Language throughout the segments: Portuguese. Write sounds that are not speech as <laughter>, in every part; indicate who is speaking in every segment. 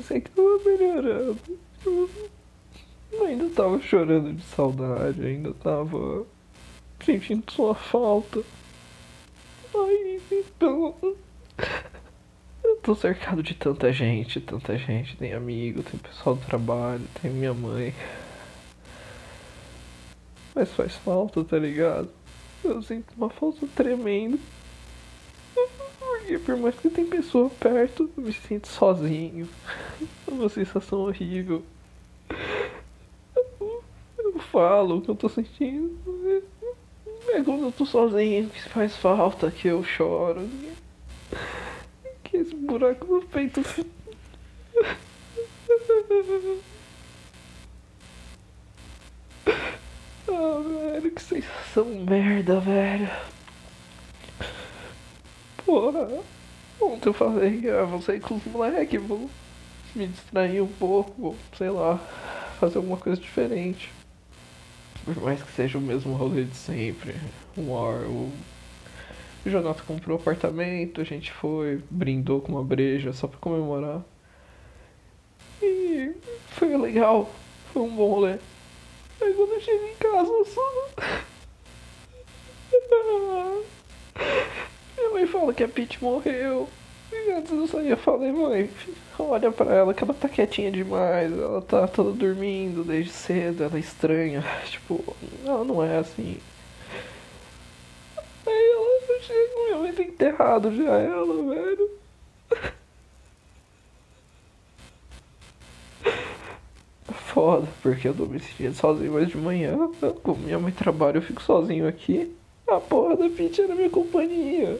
Speaker 1: pensei que tava melhorando. Eu ainda tava chorando de saudade, ainda tava sentindo sua falta. Ai, então. Eu tô cercado de tanta gente, tanta gente. Tem amigo, tem pessoal do trabalho, tem minha mãe. Mas faz falta, tá ligado? Eu sinto uma falta tremenda. Por mais que tem pessoa perto, eu me sinto sozinho. É uma sensação horrível. Eu falo o que eu tô sentindo. É quando eu tô sozinho que faz falta, que eu choro. Que esse buraco no peito. Ah, velho, que sensação merda, velho. Porra, ontem eu falei, ah, vou sair com os moleques, vou me distrair um pouco, sei lá, fazer alguma coisa diferente. Por mais que seja o mesmo rolê de sempre. Um ar, o o Jonathan comprou um apartamento, a gente foi, brindou com uma breja só pra comemorar. E foi legal, foi um bom rolê. Aí quando eu cheguei em casa eu só. <laughs> Mãe fala que a Pete morreu. E antes eu eu falei, mãe, olha pra ela que ela tá quietinha demais, ela tá toda dormindo desde cedo, ela é estranha. <laughs> Tipo, ela não é assim. Aí ela chega, minha mãe tem enterrado já ela, velho. <laughs> Foda, porque eu tô me sentindo sozinho mais de manhã. Como minha mãe trabalha, eu fico sozinho aqui. A porra da Pete era minha companhia.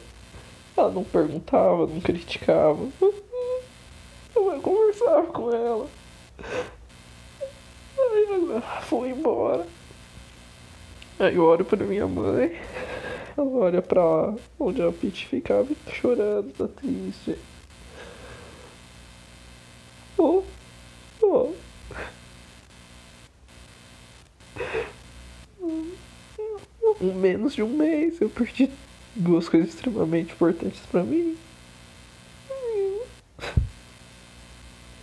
Speaker 1: Ela não perguntava, não criticava. Eu conversava com ela. Aí ela foi embora. Aí eu olho pra minha mãe. Ela olha pra onde a Pete ficava e tá chorando, tá triste. Oh, oh. Um menos de um mês eu perdi duas coisas extremamente importantes pra mim.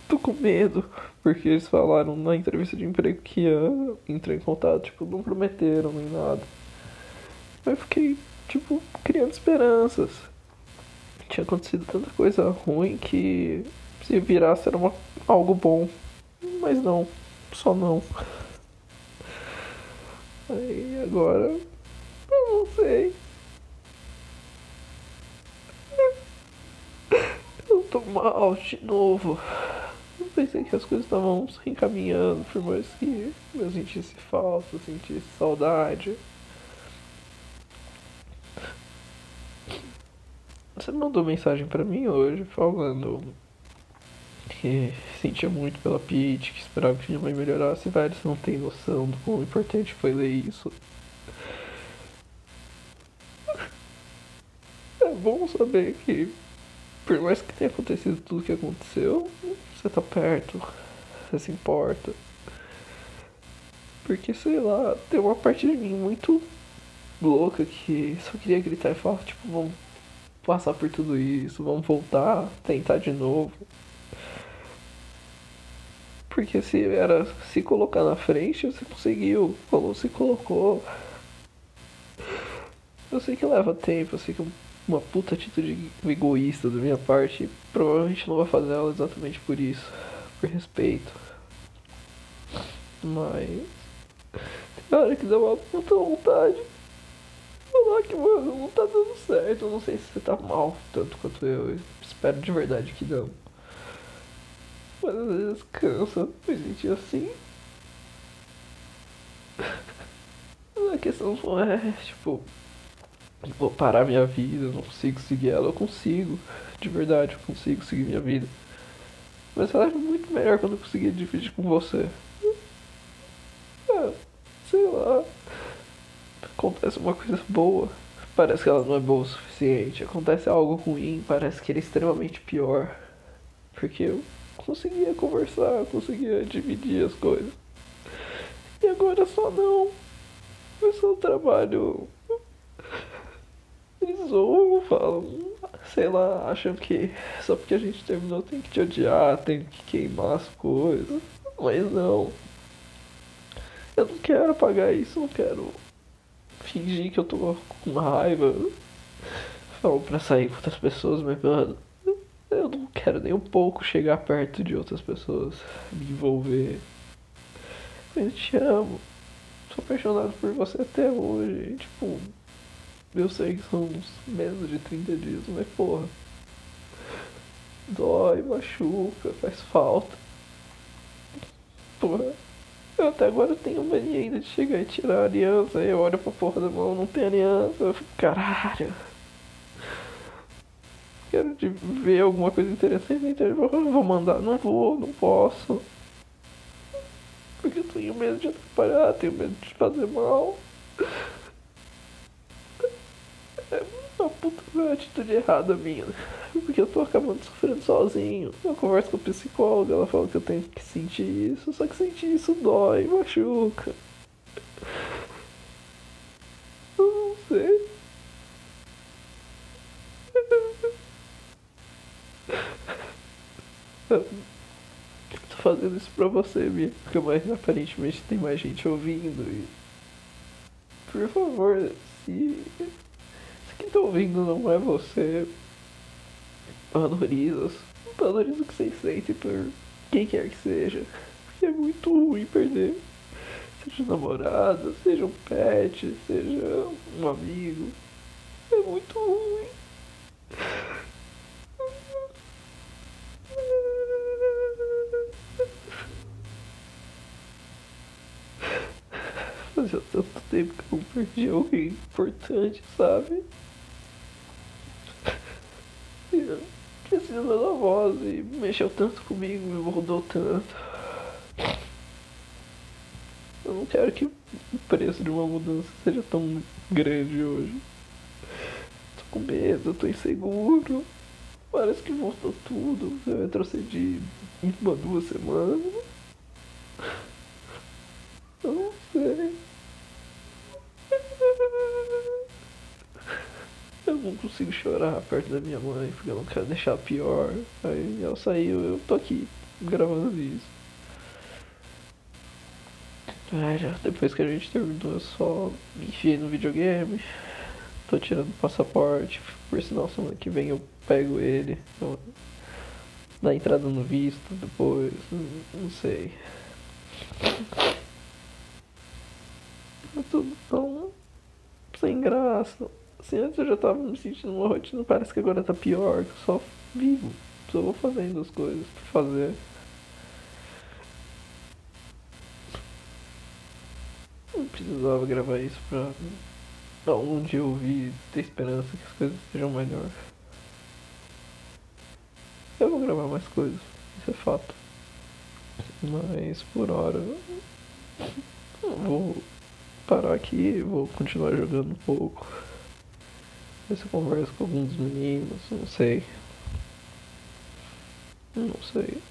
Speaker 1: Tô com medo, porque eles falaram na entrevista de emprego que ia entrar em contato, tipo, não prometeram nem nada. Eu fiquei, tipo, criando esperanças. Tinha acontecido tanta coisa ruim que se virasse era uma, algo bom. Mas não, só não. Aí agora eu não sei. Mal de novo. Eu pensei que as coisas estavam se encaminhando, por mais que eu sentisse falta, eu sentisse saudade. Você mandou mensagem pra mim hoje falando que sentia muito pela Pete, que esperava que minha mãe melhorasse. Velho, você não tem noção do quão importante foi ler isso. É bom saber que, por mais que tenha acontecido tudo que aconteceu, você tá perto, você se importa. Porque, sei lá, tem uma parte de mim muito louca que só queria gritar e falar, tipo, vamos passar por tudo isso, vamos voltar, tentar de novo. Porque se era se colocar na frente, você conseguiu, falou, se colocou. Eu sei que leva tempo, eu sei que é uma puta atitude egoísta da minha parte, e provavelmente não vou fazer ela exatamente por isso, por respeito. Mas. Tem que dá uma puta vontade falar que, mano, não tá dando certo. Eu não sei se você tá mal tanto quanto eu. eu espero de verdade que não. Mas às vezes cansa me sentir assim. <laughs> A questão não é, tipo, vou parar minha vida, não consigo seguir ela. Eu consigo, de verdade, eu consigo seguir minha vida. Mas ela é muito melhor quando eu conseguir dividir com você. É, sei lá acontece uma coisa boa, parece que ela não é boa o suficiente. Acontece algo ruim, parece que ele é extremamente pior. Porque eu conseguia conversar, conseguia dividir as coisas. E agora só não. Eu só trabalho. Zoam, falam. sei lá, acham que só porque a gente terminou tem que te odiar, tem que queimar as coisas. Mas não. Eu não quero apagar isso, não quero fingir que eu tô com raiva. Falo pra sair com outras pessoas, mas mano, eu não quero nem um pouco chegar perto de outras pessoas, me envolver. Eu te amo. Sou apaixonado por você até hoje. Tipo, eu sei que são menos de 30 dias, mas porra. Dói, machuca, faz falta. Porra. Eu até agora tenho mania ainda de chegar e tirar a aliança. Aí eu olho pra porra da mão, não tem aliança. Eu fico, caralho. Quero de ver alguma coisa interessante na internet. Vou mandar, não vou, não posso. Porque eu tenho medo de atrapalhar, tenho medo de fazer mal. Uma puta atitude errada minha. Porque eu tô acabando sofrendo sozinho. Eu converso com a psicóloga, ela fala que eu tenho que sentir isso. Só que sentir isso dói, machuca. Eu não sei. Eu tô fazendo isso pra você, Bia. Porque mais, aparentemente tem mais gente ouvindo. E... Por favor, se... se quem tá ouvindo não é você, valoriza. Valoriza o que vocês sentem por quem quer que seja. Porque é muito ruim perder. Seja um namorado, seja um pet, seja um amigo. É muito ruim. Fazia tanto tempo que eu não perdi alguém importante, sabe? E Precisa da voz e mexeu tanto comigo, me mudou tanto. Eu não quero que o preço de uma mudança seja tão grande hoje. Tô com medo, tô inseguro. Parece que voltou tudo. Eu retrocedi uma, duas semanas. Eu não sei. Consigo chorar perto da minha mãe porque eu não quero deixar pior. Aí ela saiu, eu tô aqui gravando isso. Aí já depois que a gente terminou eu só me enfiei no videogame. Tô tirando o passaporte, por sinal semana que vem eu pego ele. Eu, dá entrada no visto depois, não, não sei. É tudo tão sem graça. Assim, antes eu já tava me sentindo uma rotina, parece que agora tá pior, que eu só vivo. Só vou fazendo as coisas pra fazer. Não precisava gravar isso pra algum dia ouvir ter esperança que as coisas sejam melhor. Eu vou gravar mais coisas, isso é fato. Mas por hora vou parar aqui, vou continuar jogando um pouco. Ver se eu converso com alguns meninos, não sei. Não sei.